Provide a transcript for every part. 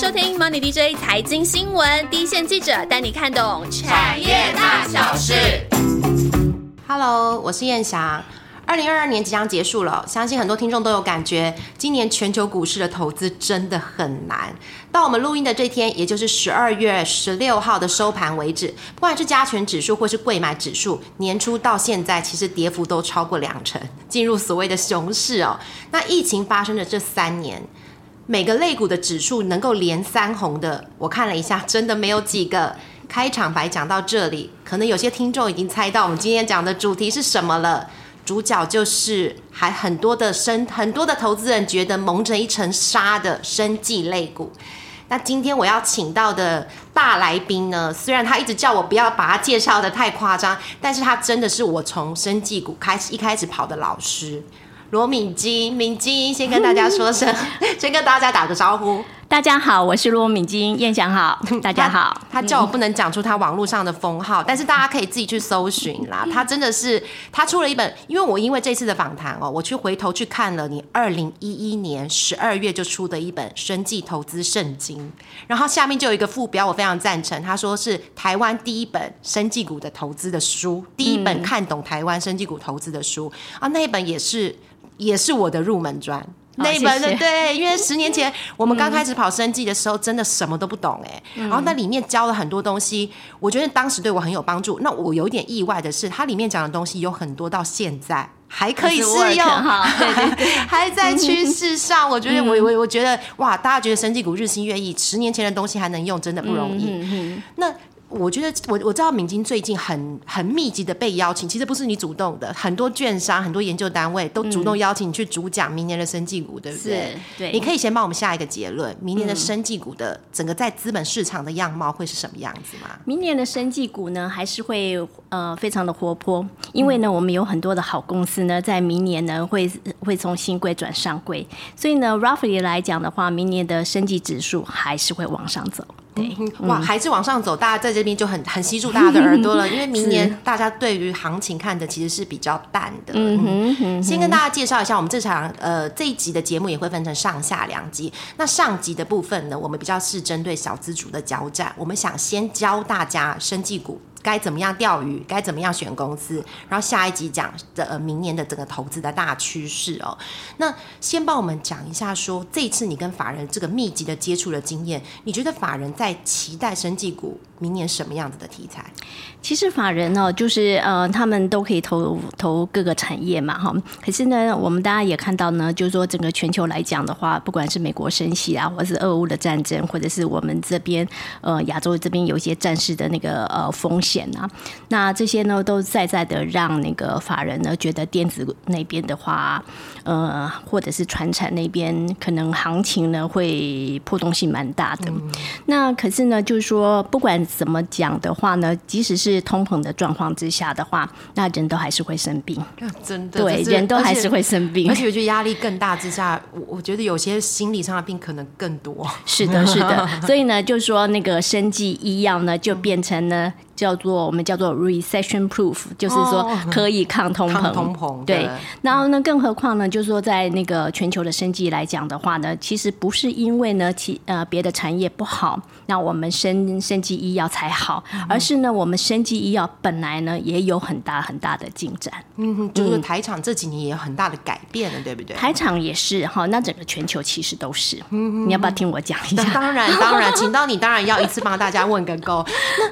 收听 Money DJ 财经新闻，第一线记者带你看懂产业大小事。Hello，我是燕翔。二零二二年即将结束了，相信很多听众都有感觉，今年全球股市的投资真的很难。到我们录音的这天，也就是十二月十六号的收盘为止，不管是加权指数或是贵买指数，年初到现在其实跌幅都超过两成，进入所谓的熊市哦。那疫情发生的这三年，每个类股的指数能够连三红的，我看了一下，真的没有几个。开场白讲到这里，可能有些听众已经猜到我们今天讲的主题是什么了。主角就是还很多的生 很多的投资人觉得蒙着一层纱的生技类股。那今天我要请到的大来宾呢，虽然他一直叫我不要把他介绍的太夸张，但是他真的是我从生技股开始一开始跑的老师。罗敏金，敏金先跟大家说声，先跟大家打个招呼。大家好，我是罗敏金，燕翔好，大家好。他叫我不能讲出他网络上的封号，但是大家可以自己去搜寻啦。他真的是，他出了一本，因为我因为这次的访谈哦，我去回头去看了你二零一一年十二月就出的一本《生计投资圣经》，然后下面就有一个副标，我非常赞成，他说是台湾第一本生技股的投资的书，第一本看懂台湾生技股投资的书啊，那一本也是也是我的入门专。那一本的对，因为十年前 我们刚开始跑生计的时候，真的什么都不懂哎、然后那里面教了很多东西，我觉得当时对我很有帮助。那我有点意外的是，它里面讲的东西有很多到现在还可以适用，哈，对对对，还在趋势上。我觉得我我我觉得哇，大家觉得生技股日新月异，十年前的东西还能用，真的不容易。那我觉得我我知道敏金最近很很密集的被邀请，其实不是你主动的，很多券商、很多研究单位都主动邀请你去主讲明年的生技股，对不对？是对你可以先帮我们下一个结论，明年的生技股的整个在资本市场的样貌会是什么样子吗？明年的生技股呢，还是会呃非常的活泼，因为呢，我们有很多的好公司呢，在明年呢会会从新贵转上柜，所以呢，roughly 来讲的话，明年的生技指数还是会往上走。对，哇，还是往上走，大家在这边就很很吸住大家的耳朵了，因为明年大家对于行情看的其实是比较淡的。嗯哼，先跟大家介绍一下，我们这场呃这一集的节目也会分成上下两集。那上集的部分呢，我们比较是针对小资主的交战，我们想先教大家生技股。该怎么样钓鱼？该怎么样选公司？然后下一集讲的、呃、明年的整个投资的大趋势哦。那先帮我们讲一下说，这次你跟法人这个密集的接触的经验，你觉得法人在期待生技股明年什么样子的题材？其实法人呢、就是呃，他们都可以投投各个产业嘛，哈。可是呢，我们大家也看到呢，就是说整个全球来讲的话，不管是美国升息啊，或者是俄乌的战争，或者是我们这边呃亚洲这边有一些战事的那个呃风险啊，那这些呢都在在的让那个法人呢觉得电子那边的话，呃，或者是船产那边可能行情呢会波动性蛮大的。那可是呢，就是说不管怎么讲的话呢，即使是通膨的状况之下的话，那人都还是会生病，真的，对，人都还是会生病而。且我觉得压力更大之下，我我觉得有些心理上的病可能更多。是的，是的，所以呢，就是说那个生计医药呢，就变成呢叫做我们叫做 recession proof，就是说可以抗通膨。抗通膨对，然后呢，更何况呢，就是说在那个全球的生技来讲的话呢，其实不是因为呢其呃别的产业不好，那我们生生技医药才好，而是呢我们生技医药本来呢也有很大很大的进展。嗯，就是台厂这几年也有很大的改变了，对不对？台厂也是哈，那整个全球其实都是。你要不要听我讲一下？当然，当然，请到你当然要一次帮大家问个够。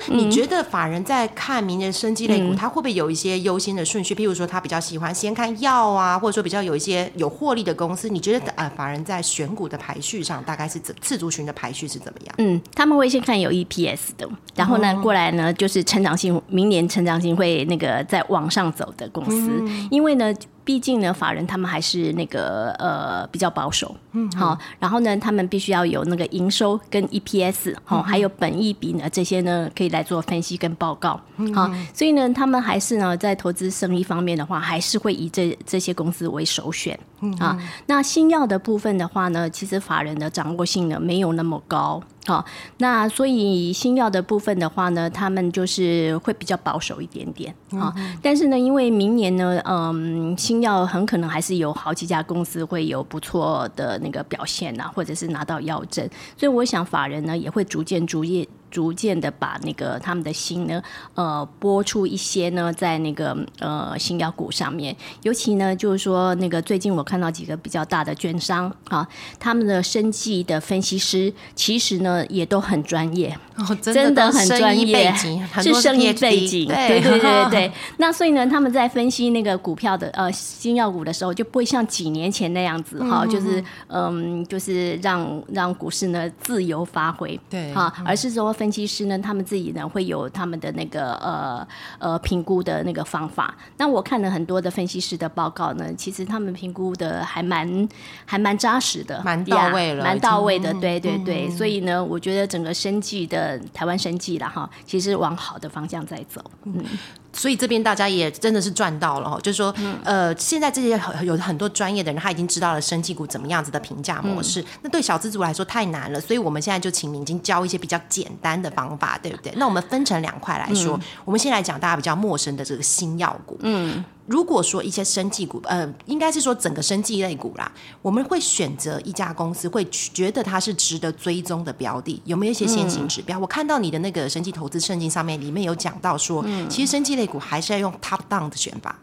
那你觉得法人在看明年生技类股，他会不会有一些优先的顺序？譬如说，他比较喜欢先看药啊，或者说比较有一些有获利的公司，你觉得呃，法人在选股的排序上，大概是怎次族群的排序是怎么样？嗯，他们会先看有 EPS 的，然后呢，过来呢就是成长性，明年成长性会那个在往上走的公司，因为呢。毕竟呢，法人他们还是那个呃比较保守，嗯，好，然后呢，他们必须要有那个营收跟 EPS，好、还有本益比呢，这些呢可以来做分析跟报告，好，所以呢，他们还是呢在投资生意方面的话，还是会以这这些公司为首选，啊，那新药的部分的话呢，其实法人的掌握性呢没有那么高。好，那所以新药的部分的话呢，他们就是会比较保守一点点啊。但是呢，因为明年呢，嗯，新药很可能还是有好几家公司会有不错的那个表现啊，或者是拿到药证，所以我想法人呢也会逐渐逐渐。逐渐的把那个他们的心呢，呃，拨出一些呢，在那个呃新药股上面，尤其呢，就是说那个最近我看到几个比较大的券商啊，他们的生计的分析师其实呢也都很专业，真的很专业，是生意背景，对对对对。那所以呢，他们在分析那个股票的呃新药股的时候，就不会像几年前那样子哈，就是嗯，就是让让股市呢自由发挥，对哈，而是说。分析师呢，他们自己呢会有他们的那个呃呃评估的那个方法。那我看了很多的分析师的报告呢，其实他们评估的还蛮还蛮扎实的，蛮到位了，蛮到位的。对对对，所以呢，我觉得整个生计的台湾生计了哈，其实往好的方向在走。嗯。所以这边大家也真的是赚到了哈，就是说，呃，现在这些有很多专业的人，他已经知道了生技股怎么样子的评价模式。那对小资族来说太难了，所以我们现在就请明经教一些比较简单的方法，对不对？那我们分成两块来说，我们先来讲大家比较陌生的这个新药股。嗯。如果说一些生技股，呃，应该是说整个生技类股啦，我们会选择一家公司，会觉得它是值得追踪的标的，有没有一些先行指标？我看到你的那个生技投资圣经上面，里面有讲到说，其实生技类股还是要用 top down 的选法。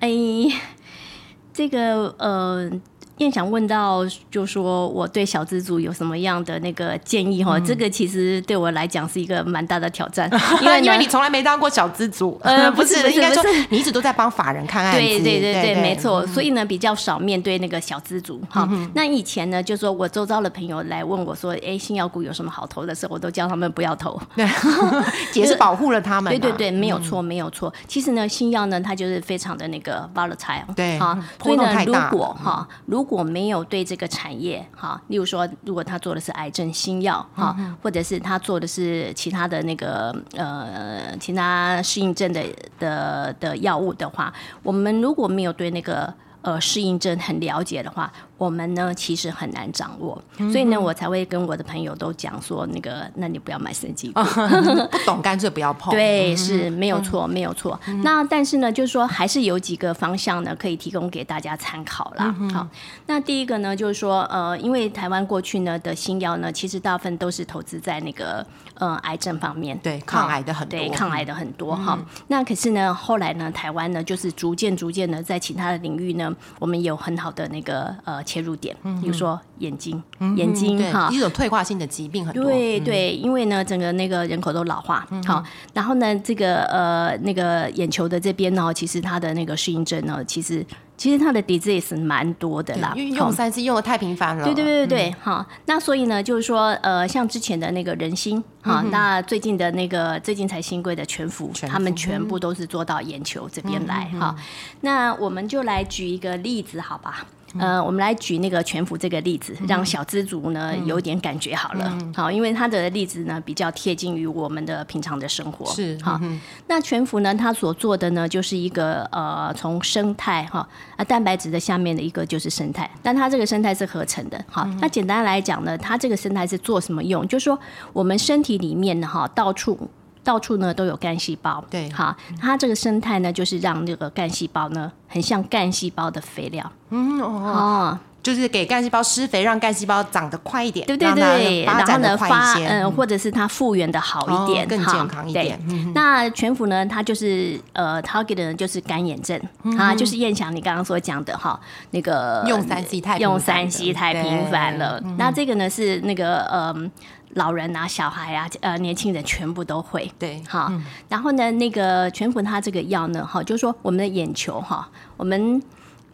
哎，这个呃。燕想问到，就说我对小资族有什么样的那个建议哈？这个其实对我来讲是一个蛮大的挑战，因为因为你从来没当过小资族，呃，不是，应该说你一直都在帮法人看案子，对对对对，没错。所以呢，比较少面对那个小资族哈。那以前呢，就说我周遭的朋友来问我说，哎，新药股有什么好投的？时候，我都叫他们不要投，也是保护了他们。对对对，没有错，没有错。其实呢，新药呢，它就是非常的那个 volatile，对，哈，所以呢，如果哈，如果没有对这个产业哈，例如说，如果他做的是癌症新药哈，或者是他做的是其他的那个呃其他适应症的的的药物的话，我们如果没有对那个呃适应症很了解的话。我们呢，其实很难掌握，所以呢，我才会跟我的朋友都讲说，那个，那你不要买生技股，不懂干脆不要碰。对，是没有错，没有错。那但是呢，就是说，还是有几个方向呢，可以提供给大家参考啦。好，那第一个呢，就是说，呃，因为台湾过去呢的新药呢，其实大部分都是投资在那个呃癌症方面，对，抗癌的很多，对，抗癌的很多哈。那可是呢，后来呢，台湾呢，就是逐渐逐渐的在其他的领域呢，我们有很好的那个呃。切入点，比如说眼睛，眼睛哈，一种退化性的疾病很多。对对，因为呢，整个那个人口都老化，好，然后呢，这个呃，那个眼球的这边呢，其实它的那个适应症呢，其实其实它的 disease 蛮多的啦，因为用三 C 用的太频繁了。对对对对，好，那所以呢，就是说呃，像之前的那个人心，哈，那最近的那个最近才新贵的全福，他们全部都是做到眼球这边来哈。那我们就来举一个例子，好吧？呃，我们来举那个全福这个例子，让小资族呢有点感觉好了。好，因为他的例子呢比较贴近于我们的平常的生活。是好，那全福呢，他所做的呢就是一个呃，从生态哈啊蛋白质的下面的一个就是生态，但它这个生态是合成的。好，那简单来讲呢，它这个生态是做什么用？就是说我们身体里面呢哈到处。到处呢都有干细胞，对，好，它这个生态呢，就是让那个干细胞呢，很像干细胞的肥料，嗯哦，就是给干细胞施肥，让干细胞长得快一点，对对对，然后呢发，嗯，或者是它复原的好一点，更健康一点。那全福呢，它就是呃，target 呢就是干眼症。啊，就是燕翔你刚刚所讲的哈，那个用三 C 太用三 C 太频繁了，那这个呢是那个嗯。老人啊，小孩啊，呃，年轻人全部都会。对，好。然后呢，那个全福它这个药呢，哈，就是说我们的眼球哈，我们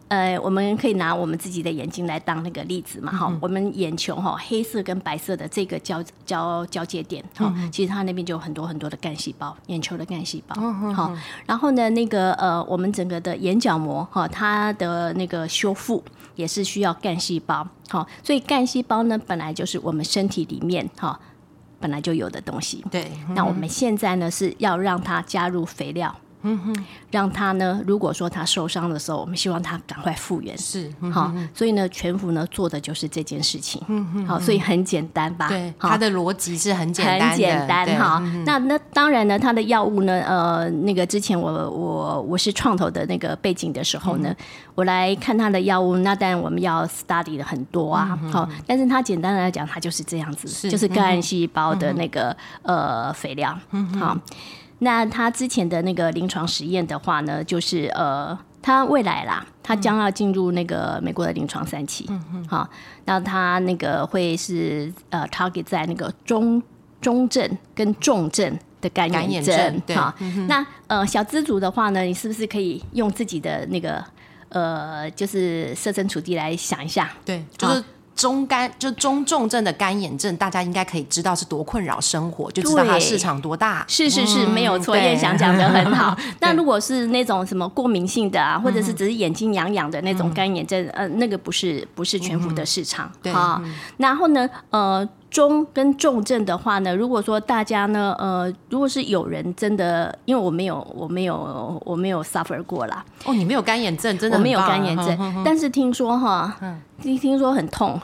呃，我们可以拿我们自己的眼睛来当那个例子嘛，哈。我们眼球哈，黑色跟白色的这个交交交界点，哈，其实它那边就有很多很多的干细胞，眼球的干细胞。好，然后呢，那个呃，我们整个的眼角膜哈，它的那个修复。也是需要干细胞，好，所以干细胞呢，本来就是我们身体里面哈本来就有的东西。对，那我们现在呢是要让它加入肥料，嗯哼，让他呢，如果说他受伤的时候，我们希望他赶快复原。是，好，所以呢，全福呢做的就是这件事情。嗯哼，好，所以很简单吧？对，它的逻辑是很简单，很简单哈。那那当然呢，它的药物呢，呃，那个之前我我我是创投的那个背景的时候呢，我来看它的药物，那当然我们要 study 的很多啊。好，但是它简单的来讲，它就是这样子，就是干细胞的那个呃肥料。嗯，好。那他之前的那个临床实验的话呢，就是呃，他未来啦，他将要进入那个美国的临床三期，嗯嗯，好，那他那个会是呃，target 在那个中中症跟重症的感染症，好，那呃，小资族的话呢，你是不是可以用自己的那个呃，就是设身处地来想一下，对，就是。中肝就中重症的干眼症，大家应该可以知道是多困扰生活，就知道它市场多大。是是是，没有错，燕翔讲的很好。那如果是那种什么过敏性的啊，或者是只是眼睛痒痒的那种干眼症，呃，那个不是不是全幅的市场。对然后呢，呃。中跟重症的话呢，如果说大家呢，呃，如果是有人真的，因为我没有，我没有，我没有 suffer 过啦。哦，你没有干眼症，真的我没有干眼症，但是听说哈，听听说很痛。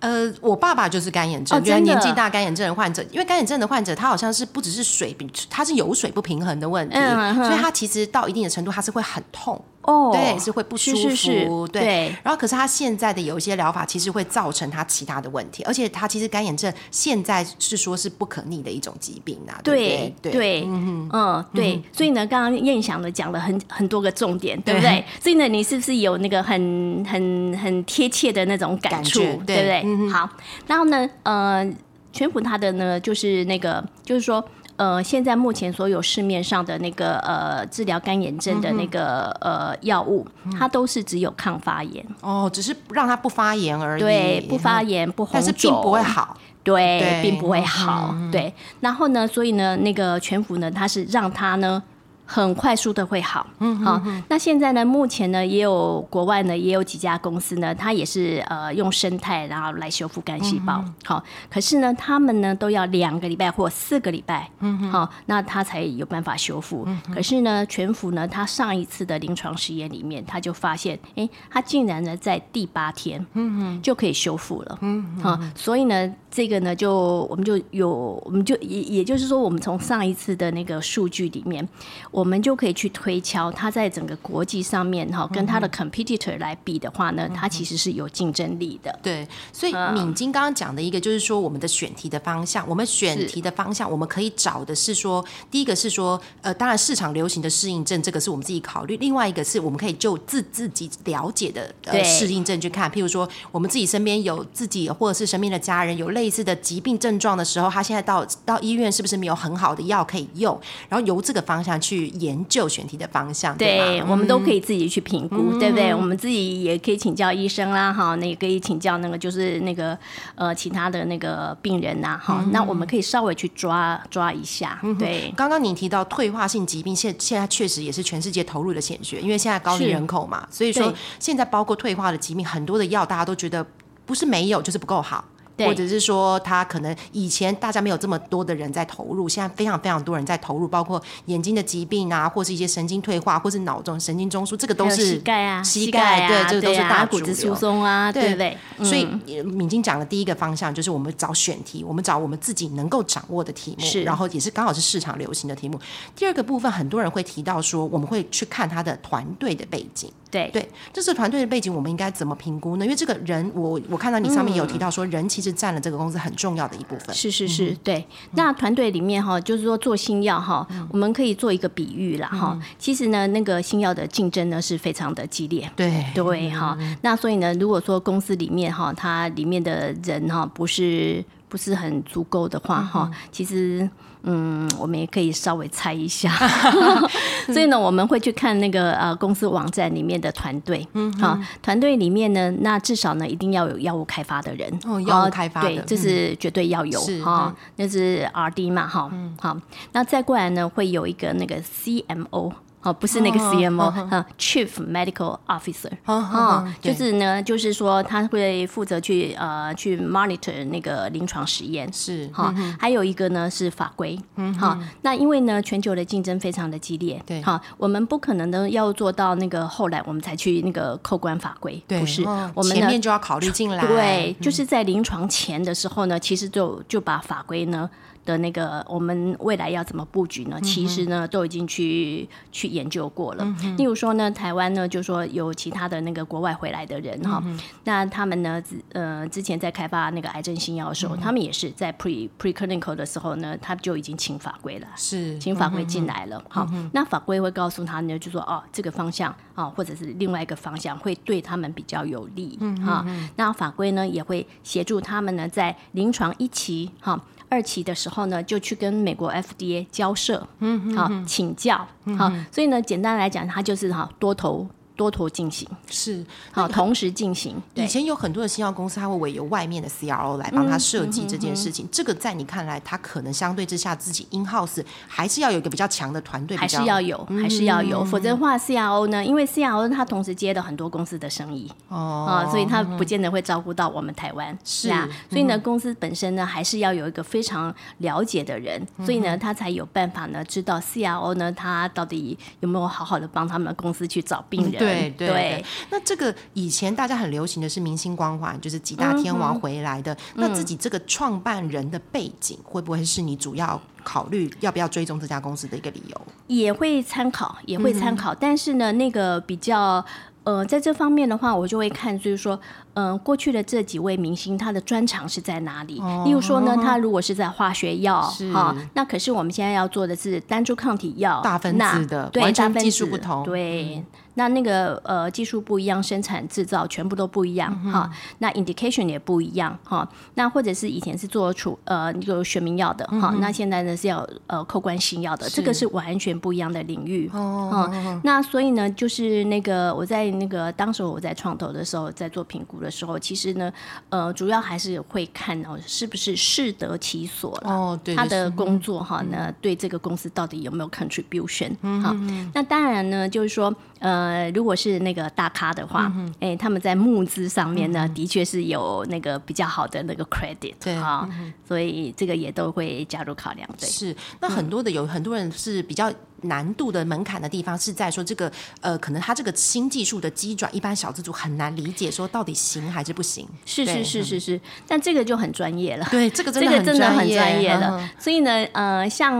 呃，我爸爸就是干眼症，觉得年纪大干眼症的患者。因为干眼症的患者，他好像是不只是水，他是油水不平衡的问题，所以他其实到一定的程度，他是会很痛。哦，对，是会不舒服，对。然后，可是他现在的有一些疗法，其实会造成他其他的问题，而且他其实干眼症现在是说是不可逆的一种疾病啊。对对，嗯嗯，对。所以呢，刚刚燕翔呢讲了很很多个重点，对不对？所以呢，你是不是有那个很很很贴切的那种感触，对不对？好，然后呢，呃，全普他的呢，就是那个，就是说。呃，现在目前所有市面上的那个呃治疗干眼症的那个呃药物，它都是只有抗发炎。哦，只是让它不发炎而已，对，不发炎不红但是并不会好，对，并不会好，对。然后呢，所以呢，那个全福呢，它是让它呢。很快速的会好，嗯，好。那现在呢，目前呢，也有国外呢，也有几家公司呢，它也是呃用生态然后来修复干细胞，好。可是呢，他们呢都要两个礼拜或四个礼拜，嗯好，那它才有办法修复。可是呢，全福呢，它上一次的临床实验里面，他就发现，哎，它竟然呢在第八天，嗯就可以修复了，嗯好。所以呢，这个呢，就我们就有，我们就也也就是说，我们从上一次的那个数据里面。我们就可以去推敲，它在整个国际上面哈，跟它的 competitor 来比的话呢，它其实是有竞争力的。对，所以敏晶刚刚讲的一个就是说，我们的选题的方向，我们选题的方向，我们可以找的是说，第一个是说，呃，当然市场流行的适应症，这个是我们自己考虑；，另外一个是我们可以就自自己了解的呃适应症去看，譬如说，我们自己身边有自己或者是身边的家人有类似的疾病症状的时候，他现在到到医院是不是没有很好的药可以用？然后由这个方向去。研究选题的方向，对，我们都可以自己去评估，对不对？我们自己也可以请教医生啦，哈，那也可以请教那个就是那个呃其他的那个病人呐，哈，那我们可以稍微去抓抓一下。对，刚刚你提到退化性疾病，现现在确实也是全世界投入的显学，因为现在高龄人口嘛，所以说现在包括退化的疾病，很多的药大家都觉得不是没有，就是不够好。或者是说，他可能以前大家没有这么多的人在投入，现在非常非常多人在投入，包括眼睛的疾病啊，或是一些神经退化，或是脑中神经中枢，这个都是膝盖啊，膝盖对，这个都是大骨质疏松啊，对不对？所以敏晶讲的第一个方向就是我们找选题，我们找我们自己能够掌握的题目，然后也是刚好是市场流行的题目。第二个部分，很多人会提到说，我们会去看他的团队的背景。对对，这是团队的背景，我们应该怎么评估呢？因为这个人，我我看到你上面有提到说，人其实占了这个公司很重要的一部分。是是是，对。那团队里面哈，就是说做新药哈，我们可以做一个比喻啦哈。其实呢，那个新药的竞争呢是非常的激烈。对对哈。那所以呢，如果说公司里面哈，它里面的人哈不是不是很足够的话哈，其实。嗯，我们也可以稍微猜一下，所以呢，我们会去看那个呃公司网站里面的团队，嗯，好，团队里面呢，那至少呢一定要有药物开发的人，哦，药物开发对，这是绝对要有，哈，那是 R D 嘛，哈，好，那再过来呢会有一个那个 C M O。哦，不是那个哦 CMO，嗯嗯，Chief Medical Officer，哦哦，就是呢，就是说他会负责去呃去 monitor 那个临床实验。是哈，还有一个呢是法规，哈，那因为呢全球的竞争非常的激烈，对。哈，我们不可能呢要做到那个后来我们才去那个扣关法规，对，不是。哦，我们呢前面就要考虑进来，对，就是在临床前的时候呢，其实就就把法规呢的那个我们未来要怎么布局呢？其实呢都已经去去研究过了。例如说呢，台湾呢就说有其他的那个国外回来的人哈，那他们呢之呃之前在开发那个癌症新药的时候，他们也是在 pre preclinical 的时候呢，他就已经请法规了。是请法规进来了，好，那法规会告诉他呢，就说哦，这个方向啊，或者是另外一个方向会对他们比较有利，哈。那法规呢也会协助他们呢，在临床一期哈。二期的时候呢，就去跟美国 FDA 交涉，嗯，好请教，好，所以呢，简单来讲，它就是哈多头多头进行，是。好同时进行，以前有很多的新药公司，它会委由外面的 CRO 来帮他设计这件事情。这个在你看来，他可能相对之下自己 in house 还是要有一个比较强的团队，还是要有，还是要有，否则的话，CRO 呢，因为 CRO 他同时接了很多公司的生意，哦啊，所以他不见得会照顾到我们台湾，是啊，所以呢，公司本身呢还是要有一个非常了解的人，所以呢，他才有办法呢知道 CRO 呢他到底有没有好好的帮他们公司去找病人，对对对，那这个以前大家很流行的是明星光环，就是几大天王回来的。那自己这个创办人的背景，会不会是你主要考虑要不要追踪这家公司的一个理由？也会参考，也会参考，但是呢，那个比较。呃，在这方面的话，我就会看，就是说，嗯、过去的这几位明星，他的专长是在哪里？例如说呢，他如果是在化学药，是哈，那可是我们现在要做的是单株抗体药，大分子的对，完全技术不同对。那那个呃技术不一样，生产制造全部都不一样哈、那 indication 也不一样哈、那或者是以前是做处呃那个学名药的哈、那现在呢是要呃扣关新药的，这个是完全不一样的领域哦、那所以呢，就是那个我在那个当时我在创投的时候，在做评估的时候，其实呢呃主要还是会看哦是不是适得其所了哦，对，他的工作哈，那对这个公司到底有没有 contribution？好，那当然呢，就是说，呃，如果是那个大咖的话，哎，他们在募资上面呢，的确是有那个比较好的那个 credit，对啊，所以这个也都会加入考量，对。是，那很多的有很多人是比较难度的门槛的地方是在说这个呃，可能他这个新技术的机转，一般小资族很难理解，说到底行还是不行。是对是是是是，但这个就很专业了。对，这个真的很这个真的很专专业嗯了。所以呢，呃，像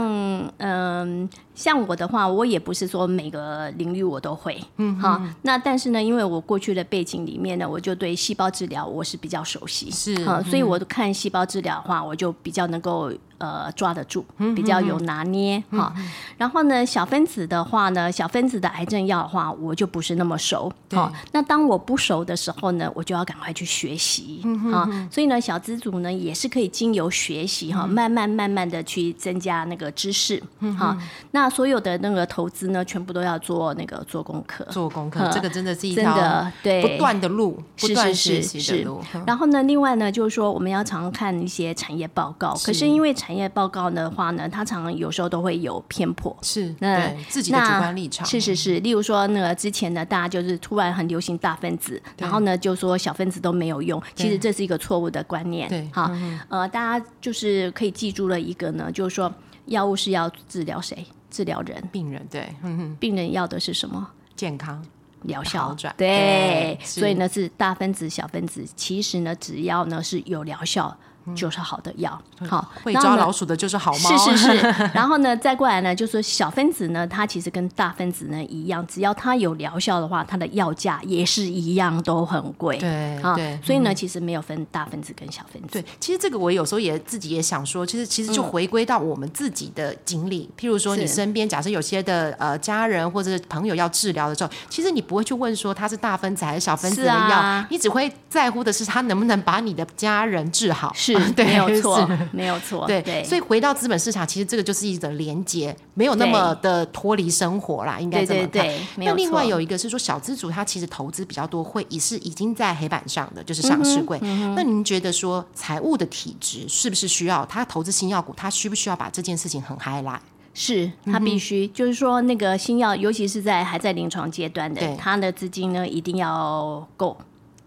嗯、像我的话，我也不是说每个领域我都会，嗯，好。那但是呢，因为我过去的背景里面呢，我就对细胞治疗我是比较熟悉，是啊、所以我看细胞治疗的话，我就比较能够呃抓得住，比较有拿捏哈、然后呢，小分子的话呢，小分子的癌症药的话，我就不是那么熟。好、那当我不熟的时候呢，我就要赶快去学习啊、所以呢，小资组呢也是可以经由学习哈、慢慢慢慢的去增加那个知识。好、那所有的那个投资呢，全部都要做那个做功课。做功课，嗯这个真的是一真条的对不断的路，不是断学是是是习的路。嗯然后呢，另外呢，就是说我们要常看一些产业报告。可是因为产业报告的话呢，它常常有时候都会有偏颇。是那自己的主观立场，是是是，例如说那个之前呢，大家就是突然很流行大分子，然后呢就说小分子都没有用，其实这是一个错误的观念。对好，呃，大家就是可以记住了一个呢，就是说药物是要治疗谁？治疗人，病人对，嗯，病人要的是什么？健康。疗效。好转。对对，所以呢是大分子、小分子，其实呢只要呢是有疗效，就是好的药。好，会抓老鼠的就是好猫，是是是，然后呢，再过来呢，就是小分子呢，它其实跟大分子呢一样，只要它有疗效的话，它的药价也是一样都很贵。啊对对，所以呢，其实没有分大分子跟小分子。对，其实这个我有时候也自己也想说，其实其实就回归到我们自己的经历。譬如说，你身边假设有些的呃家人或者是朋友要治疗的时候，其实你不会去问说他是大分子还是小分子的药，啊你只会在乎的是他能不能把你的家人治好。是 对，没有错，没有错。对，对，所以回到资本市场，其实这个就是一种连接，没有那么的脱离生活啦，应该对这么看。对对，没有那另外有一个是说，小资主他其实投资比较多，会也是已经在黑板上的，就是上市柜。嗯那您觉得说财务的体质是不是需要他投资新药股，他需不需要把这件事情很 highlight？是，他必须、就是说那个新药，尤其是在还在临床阶段的对，它的资金呢一定要够。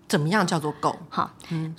怎么样叫做够？好，嗯、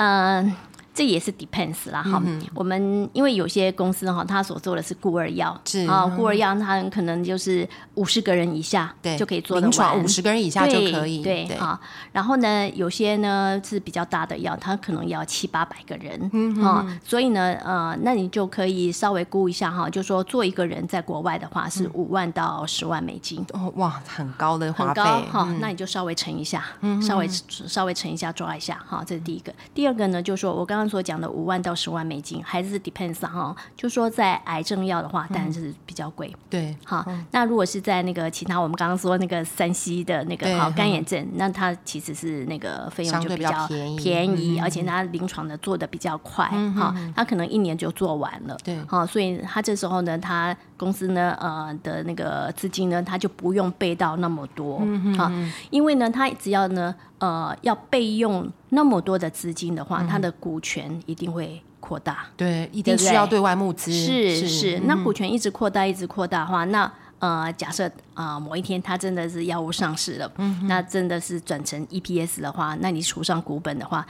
这也是 depends 啦哈。我们因为有些公司哈，他所做的是孤儿药，是啊，孤儿药它可能就是五十个人以下对，就可以做得临床完。五十个人以下就可以。对对好，然后呢，有些呢是比较大的药，它可能要七八百个人，嗯啊，所以呢，呃，那你就可以稍微估一下哈，就说做一个人在国外的话是五万到十万美金。哦，哇，很高的花很费高哈，那你就稍微乘一下，稍微稍微乘一下抓一下哈，这是第一个。第二个呢，就是说我刚刚所讲的五万到十万美金，还是 depends 哈，就说在癌症药的话，当然是比较贵。对，好，那如果是在那个其他我们刚刚说那个山西的那个好嗯。肝炎症，那它其实是那个费用就比较便宜。而且它临床的做的比较快，哈，它可能一年就做完了，对。好，所以它这时候呢，它公司呢，呃的那个资金呢，它就不用备到那么多，嗯好，因为呢，它只要呢，呃，要备用那么多的资金的嗯。话，它的股权一定会扩大。对，一定需要对外募资。是是，那嗯。股权一直扩大，一直扩大的话，那呃，假设啊、呃某一天它真的是药物上市了，嗯那真的是转成 EPS 的话，那你除上股本的话，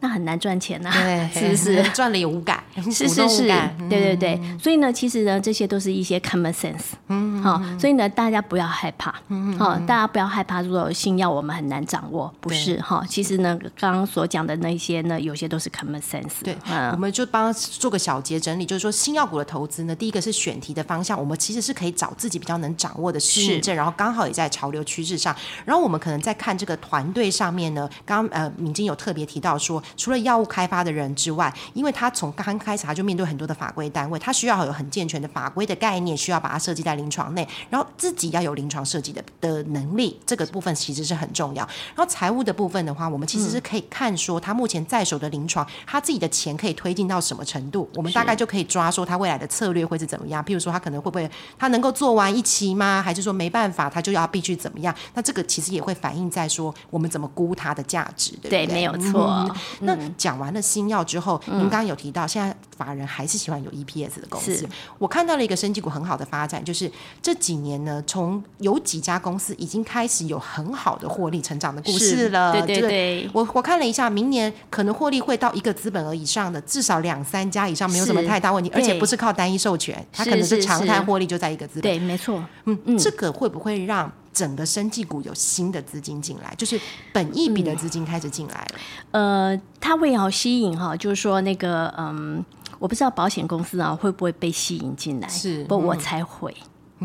那很难赚钱呐、对，是不是？赚了也无感，是 是是对对对，所以呢，其实呢，这些都是一些 common sense，嗯，好，所以呢，大家不要害怕，嗯，好，大家不要害怕，如果新药我们很难掌握，不是哈，其实呢，刚刚所讲的那些呢，有些都是 common sense，对，我嗯，们就帮做个小结整理，就是说新药股的投资呢，第一个是选题的方向，我们其实是可以找自己比较能掌握的适应症，然后刚好也在潮流趋势上。然后我们可能在看这个团队上面呢，刚刚呃敏晶有特别提到说，除了药物开发的人之外，因为他从刚开始他就面对很多的法规单位，他需要有很健全的法规的概念，需要把它设计在临床内，然后自己要有临床设计的的能力，这个部分其实是很重要。然后财务的部分的话，我们其实是可以看说他目前在手的临床，他自己的钱可以推进到什么程度，我们大概就可以抓说他未来的策略会是怎么样。譬如说他可能会不会他能够做完一期吗？还是说没办法，他就要必须怎么样？那这个其实也会反映在说我们怎么估它的价值，对不对？对，没有错，那讲完了新药之后，您刚刚有提到，现在法人还是喜欢有 EPS 的公司。我看到了一个生技股很好的发展，就是这几年呢，从有几家公司已经开始有很好的获利成长的故事了。对对对我我看了一下，明年可能获利会到一个资本额以上的，至少两三家以上，没有什么太大问题，而且不是靠单一授权，它可能是是常态是获利就在一个资本。对，没错，嗯，这个会不会让整个生技股有新的资金进来？就是本一笔的资金开始进来了。呃，它会要吸引哈，就是说那个嗯，我不知道保险公司啊会不会被吸引进来，是不，我嗯才会。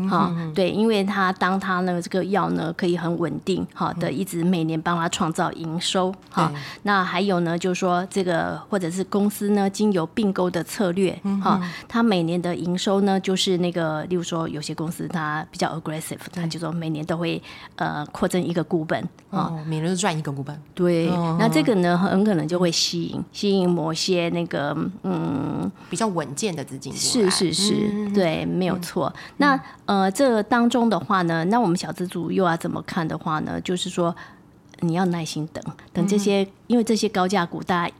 哈、对，因为他当他呢这个药呢可以很稳定哈的，一直每年帮他创造营收哈对。那还有呢，就是说这个或者是公司呢经由并购的策略哈，它每年的营收呢就是那个，例如说有些公司它比较 aggressive，它就说每年都会呃扩增一个股本啊，哦，每年都赚一个股本。对，哦那这个呢，很可能就会吸引吸引某些那个嗯，比较稳健的资金是是是，嗯对，没有错。那呃，这当中的话呢，那我们小资族又要怎么看的话呢？就是说你要耐心等等这些，嗯因为这些高价股大家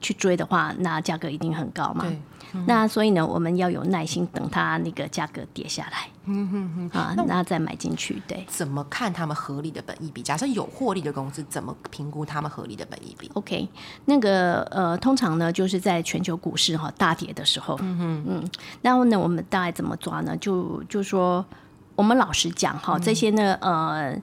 去追的话，那价格一定很高嘛。对，那所以呢，我们要有耐心等它那个价格跌下来，嗯哼哼，啊，那再买进去，对。怎么看他们合理的本益比？假设有获利的公司，怎么评估他们合理的本益比？OK，那个呃，通常呢，就是在全球股市哈、大跌的时候，嗯嗯，然后呢，我们大概怎么抓呢？就就说，我们老实讲哈、这些呢，呃。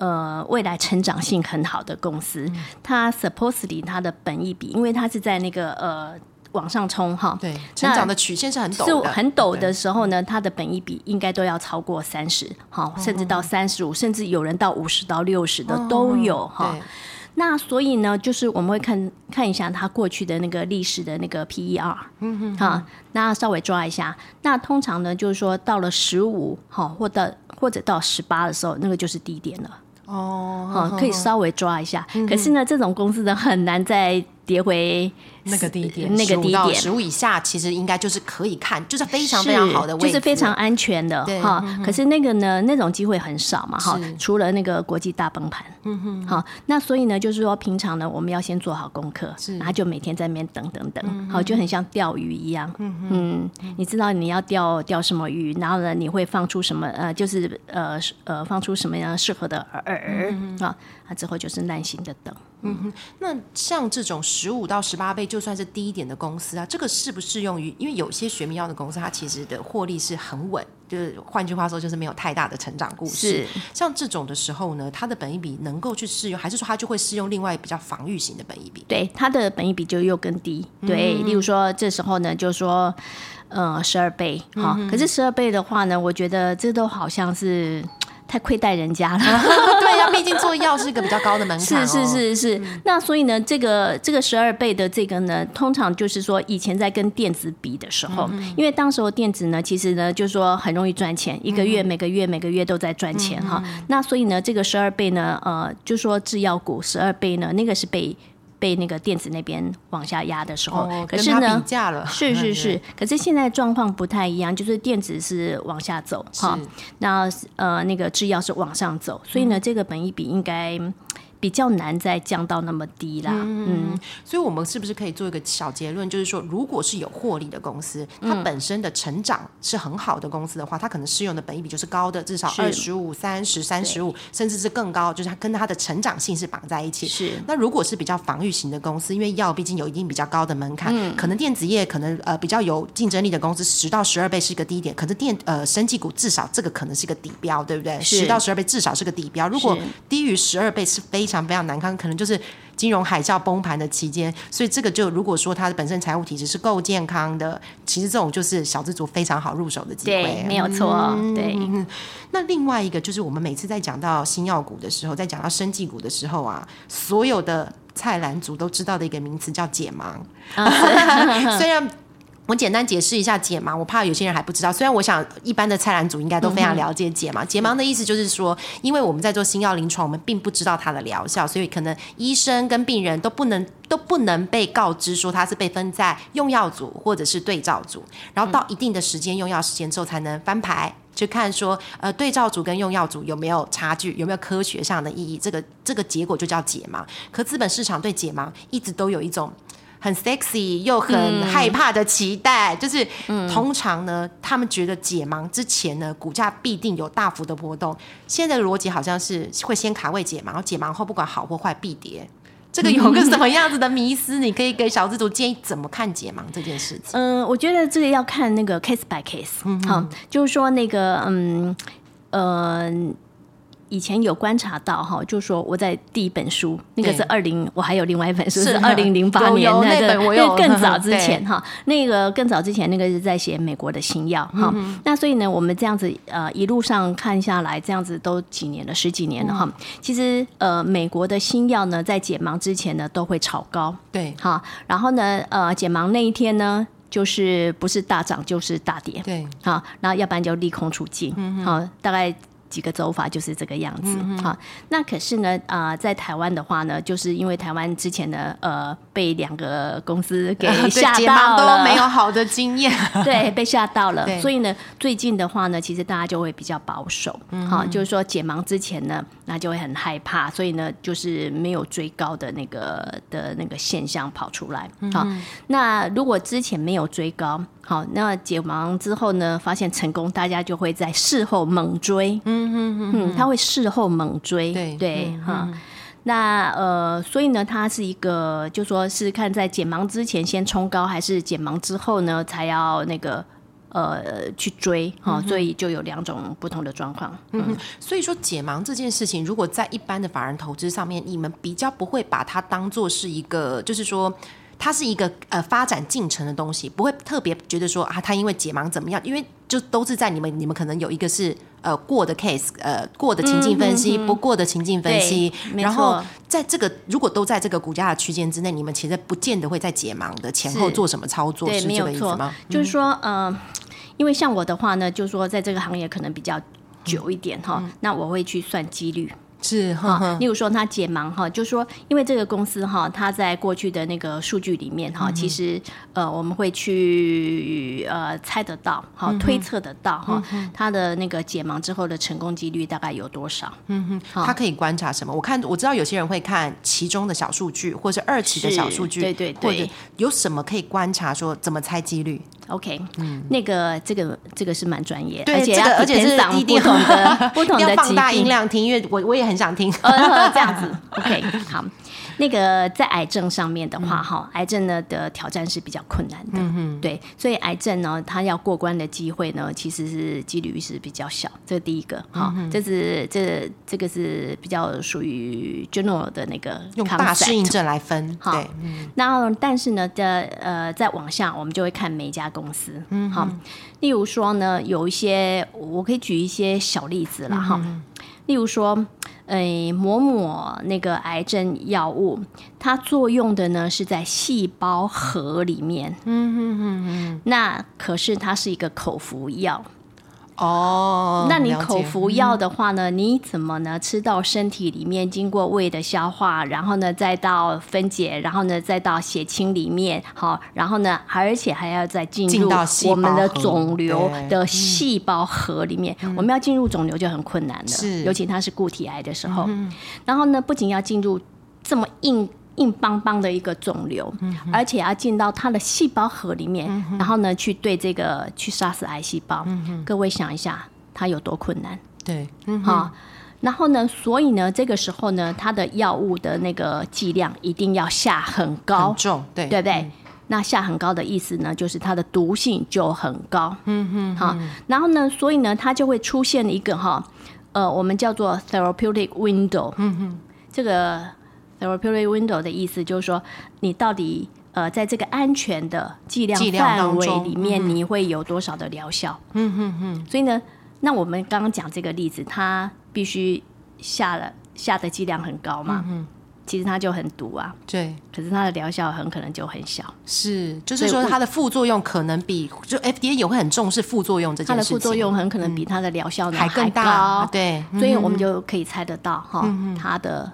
呃，未来成长性很好的公司，它 supposedly 它的本益比，因为它是在那个呃往上冲哈，对，成长的曲线是很陡是的，很陡的。时候呢，它的本益比应该都要超过三十，哈，甚至到三十五，甚至有人到五十到六十的都有哈。对，那所以呢，就是我们会看看一下它过去的那个历史的那个 PER，嗯哼，哈，那稍微抓一下。那通常呢，就是说到了十五，哈，或到或者到十八的时候，那个就是低点了。哦，哈，可以稍微抓一下。可是呢，这种公司呢很难在跌回那个低点，那个低点。十五以下，其实应该就是可以看，就是非常非常好的位置，就是非常安全的哈。可是那个呢，那种机会很少嘛哈。除了那个国际大崩盘，嗯。哼，好，那所以呢，就是说平常呢，我们要先做好功课，然后就每天在那边等等等，好，就很像钓鱼一样，嗯嗯，你知道你要钓钓什么鱼，然后呢，你会放出什么呃，就是呃呃放出什么样适合的饵啊，啊之后就是耐心的等。嗯哼，那像这种十五到十八倍，就算是低一点的公司啊，这个适不适用于？因为有些学名药的公司，它其实的获利是很稳，就是换句话说，就是没有太大的成长故事。像这种的时候呢，它的本益比能够去适用，还是说它就会适用另外比较防御型的本益比？对，它的本益比就又更低。对，例如说这时候呢，就说呃十二倍，好，可是十二倍的话呢，我觉得这都好像是。太亏待人家了，对呀，毕竟做药是一个比较高的门槛。是是是是，那所以呢，这个这个十二倍的这个呢，通常就是说以前在跟电子比的时候，因为当时候电子呢，其实呢就是说很容易赚钱，一个月每个月每个月都在赚钱哈。那所以呢，这个十二倍呢，呃，就说制药股十二倍呢，那个是被。被那个电子那边往下压的时候，可是呢，是是是，可是现在状况不太一样，就是电子是往下走哈，那呃那个制药是往上走，所以呢，这个本益比应该。比较难再降到那么低啦，嗯，所以我们是不是可以做一个小结论，就是说，如果是有获利的公司，它本身的成长是很好的公司的话，它可能适用的本益比就是高的，至少二十五、三十、三十五，甚至是更高，就是它跟它的成长性是绑在一起。是，那如果是比较防御型的公司，因为药毕竟有一定比较高的门槛，可能电子业可能呃比较有竞争力的公司，十到十二倍是一个低点，可是电呃生技股至少这个可能是一个底标，对不对？十到十二倍至少是个底标，如果低于十二倍是非。非常非常难看，可能就是金融海啸崩盘的期间，所以这个就如果说它的本身财务体质是够健康的，其实这种就是小资族非常好入手的机会，没有错。对，那另外一个就是我们每次在讲到新药股的时候，在讲到生技股的时候啊，所有的菜篮族都知道的一个名词叫解盲，虽然。我简单解释一下解盲，我怕有些人还不知道。虽然我想一般的菜篮组应该都非常了解解盲。解盲的意思就是说，因为我们在做新药临床，我们并不知道它的疗效，所以可能医生跟病人都不能都不能被告知说它是被分在用药组或者是对照组，然后到一定的时间用药时间之后才能翻牌，去看说呃对照组跟用药组有没有差距，有没有科学上的意义。这个这个结果就叫解盲。可资本市场对解盲一直都有一种。很 sexy 又很害怕的期待，就是通常呢，他们觉得解盲之前呢，股价必定有大幅的波动。现在的逻辑好像是会先卡位解盲，然后解盲后不管好或坏必跌。这个有个什么样子的迷思？你可以给小资主建议怎么看解盲这件事情？嗯，我觉得这个要看那个 case by case，好，就是说那个嗯呃。以前有观察到哈，就说我在第一本书，那个是二零，我还有另外一本书是二零零八年那个，那更早之前哈，那个更早之前那个是在写美国的新药哈，那所以呢，我们这样子呃一路上看下来，这样子都几年了，十几年了哈。其实呃，美国的新药呢，在解盲之前呢，都会炒高，对。哈，然后呢，呃，解盲那一天呢，就是不是大涨就是大跌，对，好，然后要不然就利空出尽，好，大概。几个走法就是这个样子，哈，那可是呢，啊，在台湾的话呢，就是因为台湾之前的，呃，被两个公司给吓到了，都没有好的经验，对，被吓到了，所以呢，最近的话呢，其实大家就会比较保守，好，就是说解盲之前呢，那就会很害怕，所以呢，就是没有追高的那个的那个现象跑出来，好，那如果之前没有追高。好，那解盲之后呢？发现成功，大家就会在事后猛追。嗯嗯嗯，他会事后猛追。对对哈。那呃，所以呢，它是一个，就说是看在解盲之前先冲高，还是解盲之后呢才要那个呃去追哈？所以就有两种不同的状况。嗯，所以说解盲这件事情，如果在一般的法人投资上面，你们比较不会把它当做是一个，就是说。它是一个呃发展进程的东西，不会特别觉得说啊，它因为解盲怎么样？因为就都是在你们你们可能有一个是呃过的 case，呃过的情境分析，不过的情境分析，然后在这个如果都在这个股价的区间之内，你们其实不见得会在解盲的前后做什么操作，是这个意思吗？就是说，呃，因为像我的话呢，就是说在这个行业可能比较久一点哈，那我会去算几率。是，哈、哈例如说他解盲哈，就是说因为这个公司哈，它在过去的那个数据里面哈，其实呃我们会去呃猜得到哈，推测得到哈，它的那个解盲之后的成功几率大概有多少？嗯哼他可以观察什么？我看我知道有些人会看其中的小数据，或是二期的小数据，对对对或者有什么可以观察说怎么猜几率？OK，嗯、那个这个这个是蛮专业，对，而且而且是一定不同的 不同的 放大音。量听，因为我我也很想听。呃，这样子，OK，好。那个在癌症上面的话，哈、癌症呢的挑战是比较困难的，对，所以癌症呢，它要过关的机会呢，其实是几率是比较小，这是第一个，哈、这是这这个是比较属于 general 的那个用大适应症来分，好对，然后，但是呢，的呃，再往下，我们就会看每一家公司，嗯，好，例如说呢，有一些我可以举一些小例子啦，哈、例如说，诶、某某那个癌症药物，它作用的呢是在细胞核里面，嗯嗯嗯嗯，那可是它是一个口服药，哦，那你口服药的话呢，你怎么呢？吃到身体里面，经过胃的消化，然后呢再到分解，然后呢再到血清里面，好，然后呢而且还要再进入到我们的肿瘤的细胞核里面，我们要进入肿瘤就很困难了，尤其它是固体癌的时候，然后呢不仅要进入这么硬。硬邦邦的一个肿瘤，而且要进到它的细胞核里面，然后呢，去对这个去杀死癌细胞。各位想一下，它有多困难？对，嗯哈、然后呢，所以呢，这个时候呢，它的药物的那个剂量一定要下很高很，重，对对不对？那下很高的意思呢，就是它的毒性就很高。嗯哼，好，然后呢，所以呢，它就会出现一个哈，呃，我们叫做 therapeutic window。嗯哼，这个 therapeutic window 的意思就是说，你到底呃，在这个安全的剂量范围里面，你会有多少的疗效？嗯嗯嗯。所以呢，那我们刚刚讲这个例子，它必须下了下的剂量很高嘛。嗯其实它就很毒啊，对，可是它的疗效很可能就很小。是，就是说它的副作用可能比就 FDA 也会很重视副作用这件事情，它的副作用很可能比它的疗效呢还更大，高，对，所以我们就可以猜得到哈，它的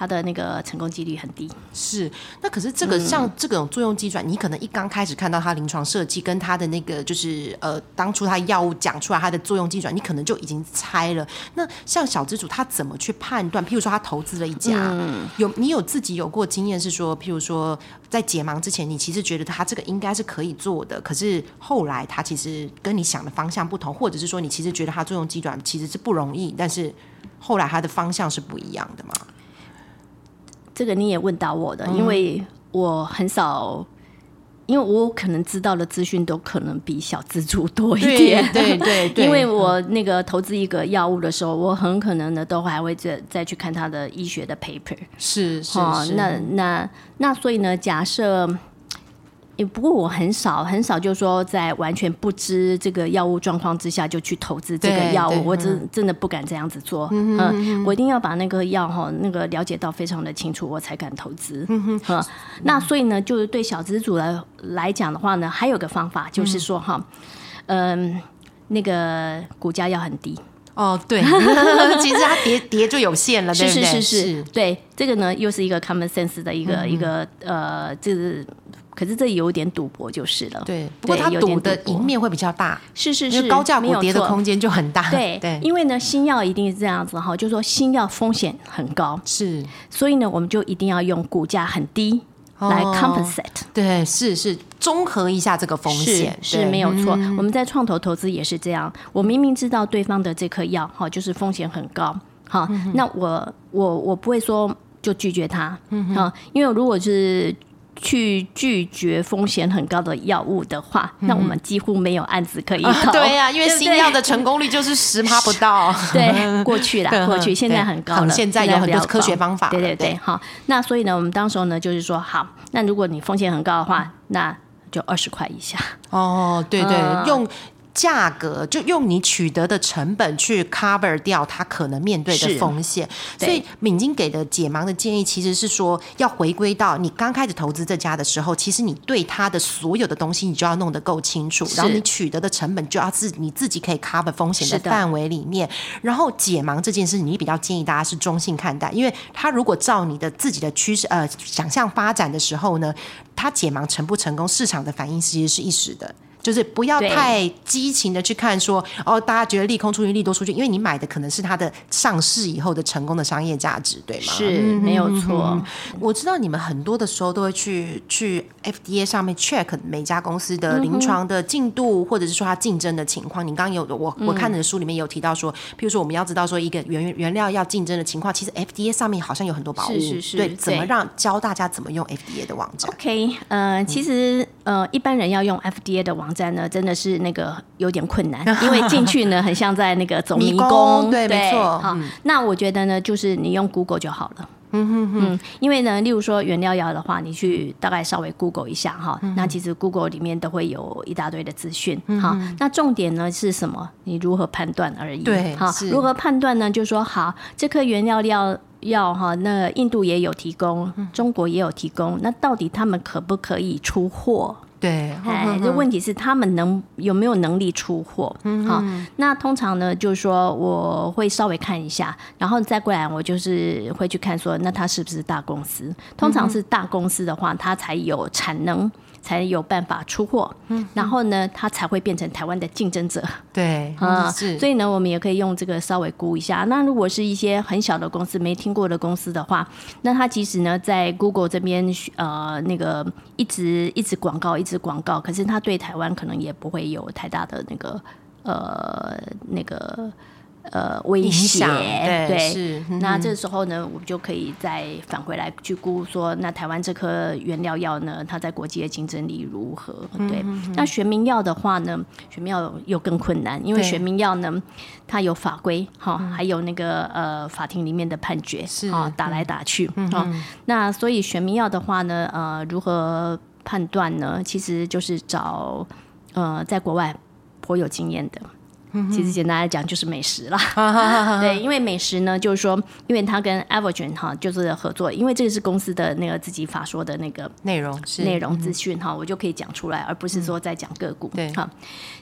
它的那个成功几率很低。是，那可是这个像这种作用机转，你可能一刚开始看到它临床设计跟它的那个就是呃，当初它药物讲出来它的作用机转，你可能就已经猜了。那像小资主他怎么去判断？譬如说他投资了一家，嗯有你有自己有过经验是说，譬如说在解盲之前，你其实觉得他这个应该是可以做的，可是后来他其实跟你想的方向不同，或者是说你其实觉得它作用机转其实是不容易，但是后来它的方向是不一样的嘛？这个你也问到我的，因为我很少，因为我可能知道的资讯都可能比小资助多一点。对对 对，因为我那个投资一个药物的时候，我很可能呢都还会再再去看他的医学的 paper。是是哦，是，那那那所以呢，假设。也不过我很少很少，就是说在完全不知这个药物状况之下就去投资这个药物，我真真的不敢这样子做。嗯，我一定要把那个药哈那个了解到非常的清楚，我才敢投资。嗯哼，那所以呢，就是对小资主来来讲的话呢，还有个方法就是说哈，嗯，那个股价要很低。哦，对，其实它跌跌就有限了，对是不对？是是是，对，这个呢又是一个 common sense 的一个、一个呃，就是可是这有点赌博就是了。对，不过它有点赌的博。赢面会比较大，是是是高价没有股跌的空间就很大。对 对，因为呢，新药一定是这样子哈，就是说新药风险很高，是，所以呢，我们就一定要用股价很低来哦。compensate。对，是是，综合一下这个风险。是没有错。我们在创投投资也是这样，我明明知道对方的这颗药哈，就是风险很高，好，嗯那我我我不会说就拒绝它，嗯好，因为如果是。去拒绝风险很高的药物的话，那我们几乎没有案子可以投。嗯啊对呀，因为新药的成功率就是十趴不到。对，过去啦，过去现在很高了，现在有很多科学方法对对对对，好，那所以呢，我们当时候呢，就是说，好，那如果你风险很高的话，那就二十块以下。哦，对对，嗯用。价格，就用你取得的成本去 cover 掉它可能面对的风险。所以敏金给的解盲的建议其实是说，要回归到你刚开始投资这家的时候，其实你对它的所有的东西你就要弄得够清楚，然后你取得的成本就要自你自己可以 cover 风险的范围里面。然后解盲这件事，你比较建议大家是中性看待，因为他如果照你的自己的趋势呃想象发展的时候呢，他解盲成不成功，市场的反应其实是一时的。就是不要太激情的去看说哦，大家觉得利空出尽，利多出尽，因为你买的可能是它的上市以后的成功的商业价值，对吗？是没有错。我知道你们很多的时候都会去去 FDA 上面 check 每家公司的临床的进度，或者是说它竞争的情况。你刚刚有我我看你的书里面有提到说，譬如说我们要知道说一个原原料要竞争的情况，其实 FDA 上面好像有很多宝物，是是是对，怎么让教大家怎么用 FDA 的网站？OK，呃，其实呃，一般人要用 FDA 的网站呢，真的是那个有点困难，因为进去呢，很像在那个走迷迷宫宫。对没错好，那我觉得呢，就是你用 Google 就好了。嗯哼哼，因为呢，例如说原料药的话，你去大概稍微 Google 一下哈，那其实 Google 里面都会有一大堆的资讯。哈，那重点呢是什么？你如何判断而已。好对哈，如何判断呢？就是说好，这颗原料药药哈，那印度也有提供，中国也有提供，那到底他们可不可以出货？对，哎，这问题是他们能有没有能力出货？嗯好，那通常呢，就是说我会稍微看一下，然后再过来，我就是会去看说，那他是不是大公司？通常是大公司的话，它才有产能。才有办法出货，然后呢，它才会变成台湾的竞争者。对，啊，是，所以呢，我们也可以用这个稍微估一下。那如果是一些很小的公司、没听过的公司的话，那它其实呢在 Google 这边呃那个一直一直广告、一直广告，可是它对台湾可能也不会有太大的那个呃那个。呃，威影胁响对是嗯那这时候呢，我们就可以再返回来去估说，那台湾这颗原料药呢，它在国际的竞争力如何？嗯对，那学名药的话呢，学名药又更困难，因为对学名药呢，它有法规哈，还有那个呃法庭里面的判决是哈，打来打去哈。那所以学名药的话呢，呃，如何判断呢？其实就是找呃在国外颇有经验的。其实简单来讲就是美食啦，对，因为美食呢，就是说，因为他跟 Evergen 哈就是合作，因为这个是公司的那个自己法说的那个内容是。内容资讯哈，我就可以讲出来，而不是说在讲个股。对。哈，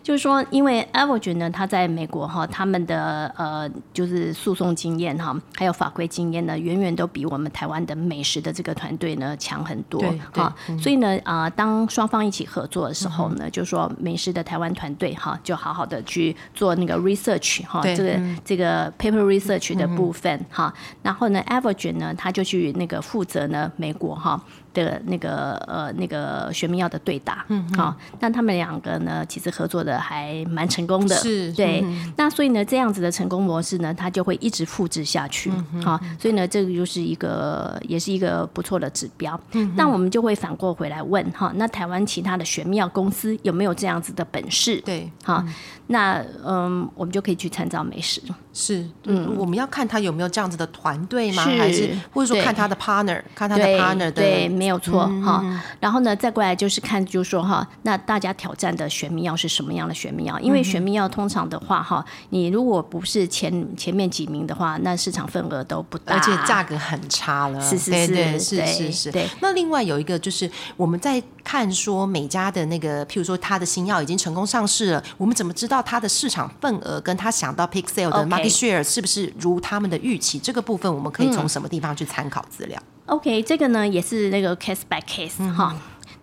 就是说，因为 Evergen 呢，他在美国哈，他们的呃就是诉讼经验哈，还有法规经验呢，远远都比我们台湾的美食的这个团队呢强很多。哈。所以呢，啊，当双方一起合作的时候呢，就是说美食的台湾团队哈，就好好的去做那个 research 哈，对这个这个 paper research 的部分哈，然后呢，Evergen 呢，他就去那个负责呢美国哈。的那个呃那个学名药的对打，嗯，好，那他们两个呢，其实合作的还蛮成功的，是对。那所以呢，这样子的成功模式呢，它就会一直复制下去，好，所以呢，这个就是一个也是一个不错的指标。嗯那我们就会反过回来问哈，那台湾其他的玄妙公司有没有这样子的本事？对，好，那嗯，我们就可以去参照美食。是，嗯，我们要看他有没有这样子的团队吗？是还是或者说看他的 partner，看他的 partner 的对，没有错哈、然后呢，再过来就是看，就是说哈，那大家挑战的选民药是什么样的选民药？因为选民药通常的话哈，你如果不是前前面几名的话，那市场份额都不大，而且价格很差了，是是是是是是。对那另外有一个就是我们在看说每家的那个，譬如说它的新药已经成功上市了，我们怎么知道它的市场份额跟他想到 Pick Sale 的 market share 是不是如他们的预期？这个部分我们可以从什么地方去参考资料？OK，这个呢也是那个 case by case 哈、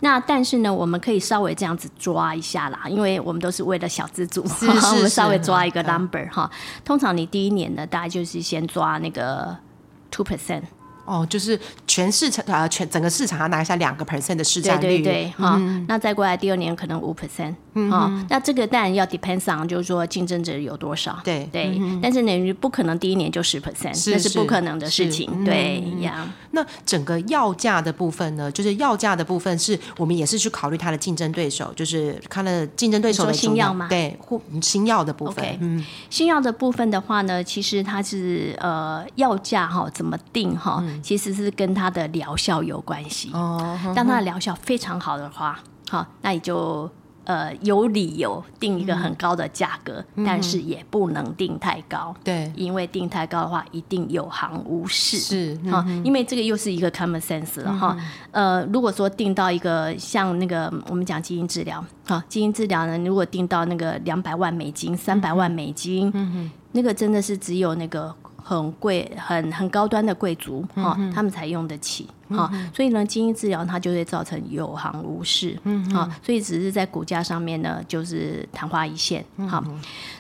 那但是呢，我们可以稍微这样子抓一下啦，因为我们都是为了小资主，是是 我们稍微抓一个 number 哈。通常你第一年呢，大概就是先抓那个 two percent，哦，就是全市场啊全整个市场要拿下两个 percent 的市占率，对对，哈、那再过来第二年可能五 percent，哈，那这个当然要 depends on 就是说竞争者有多少，对对，但是呢，你不可能第一年就十 percent，那是不可能的事情，对呀。那整个药价的部分呢，就是药价的部分是我们也是去考虑它的竞争对手，就是看了竞争对手的新药吗？对，或新药的部分。嗯，新药的部分的话呢，其实它是呃药价哈怎么定哈，其实是跟它的疗效有关系。哦，当它的疗效非常好的话，好，那你就呃有理由定一个很高的价格，但是也不能定太高。对，因为定太高的话，一定有行无市。是哈、因为这个又是一个 common sense 了哈。呃，如果说定到一个像那个我们讲基因治疗，哈，基因治疗呢，如果定到那个两百万美金、三百万美金，那个真的是只有那个。很贵、很很高端的贵族哈、他们才用得起哈、所以呢，基因治疗它就会造成有行无市，嗯哈、所以只是在股价上面呢，就是昙花一现，好、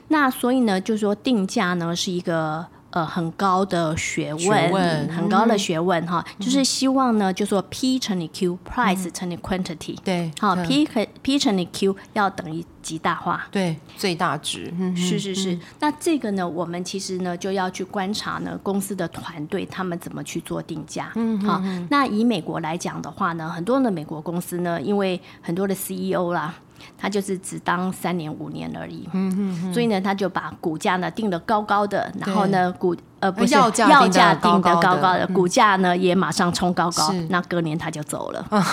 那所以呢，就是说定价呢是一个呃很高的学问，学问很高的学问哈、就是希望呢，就说 P 乘以 Q，price 乘以 quantity，、对，好对，P 可 P 乘以 Q 要等于极大化。对最大值，嗯是是是，那这个呢，我们其实呢就要去观察呢公司的团队他们怎么去做定价。嗯，好，那以美国来讲的话呢，很多的美国公司呢，因为很多的 CEO 啦。他就是只当三年五年而已，嗯嗯所以呢，他就把股价呢定得高高的，然后呢，股呃不是要价定的高高的，股价呢也马上冲高高，那隔年他就走了。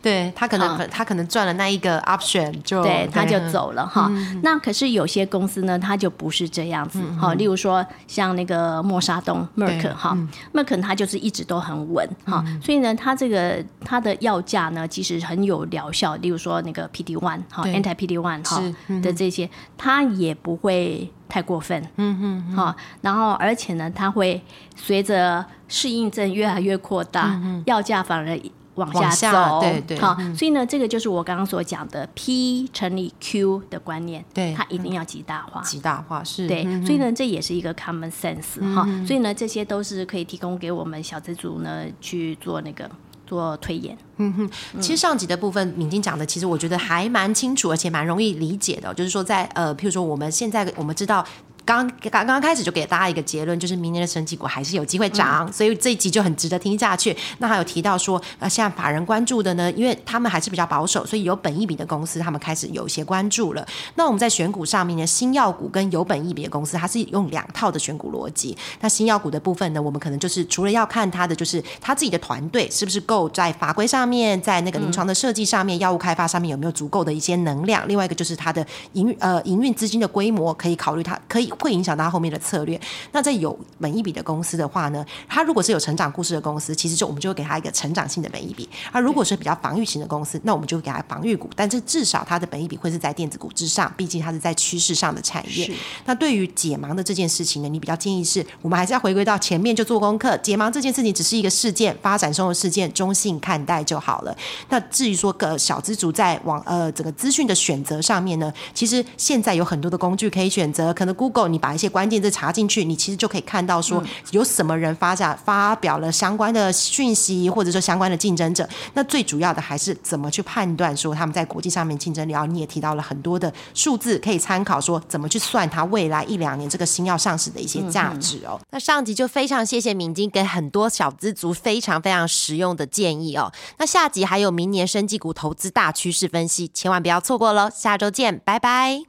对他可能、嗯他可能赚了那一个 option 就对，他就嗯走了哈。那可是有些公司呢，它就不是这样子哈。例如说像那个默沙东 Merck 哈，Merck 它就是一直都很稳哈，所以呢，它这个它的药价呢，其实很有疗效。例如说那个 PD one 哈，anti PD one 哈的这些，它也不会太过分。嗯嗯，哈，然后而且呢，它会随着适应症越来越扩大，药价反而。往下走，对对好，所以呢，这个就是我刚刚所讲的 P 乘以 Q 的观念，对它一定要极大化。极大化是对，嗯所以呢，这也是一个 common sense 哈、所以呢，这些都是可以提供给我们小资族呢去做那个做推演。嗯哼其实上集的部分，敏晶讲的，其实我觉得还蛮清楚，而且蛮容易理解的哦。就是说在，呃，譬如说我们现在我们知道。刚刚刚开始就给大家一个结论，就是明年的升级股还是有机会涨，所以这一集就很值得听下去。那还有提到说，呃，现在法人关注的呢，因为他们还是比较保守，所以有本一比的公司他们开始有一些关注了。那我们在选股上面呢，新药股跟有本一比的公司，它是用两套的选股逻辑。那新药股的部分呢，我们可能就是除了要看它的就是它自己的团队是不是够在法规上面，在那个临床的设计上面、药物开发上面有没有足够的一些能量。另外一个就是它的营运呃营运资金的规模，可以考虑它可以会影响到它后面的策略。那在有本一笔的公司的话呢，它如果是有成长故事的公司，其实就我们就会给它一个成长性的本一笔。而如果是比较防御型的公司，那我们就会给它防御股，但是至少它的本一笔会是在电子股之上，毕竟它是在趋势上的产业。那对于解盲的这件事情呢，你比较建议是我们还是要回归到前面就做功课，解盲这件事情只是一个事件发展中的事件，中性看待就好了。那至于说个小资族在网呃整个资讯的选择上面呢，其实现在有很多的工具可以选择，可能 Google 你把一些关键字查进去，你其实就可以看到说有什么人发展发表了相关的讯息，或者说相关的竞争者。那最主要的还是怎么去判断说他们在国际上面竞争力。然后你也提到了很多的数字可以参考，说怎么去算它未来一两年这个新药上市的一些价值哦。那上集就非常谢谢敏晶给很多小资族非常非常实用的建议哦。那下集还有明年生技股投资大趋势分析，千万不要错过喽！下周见，拜拜。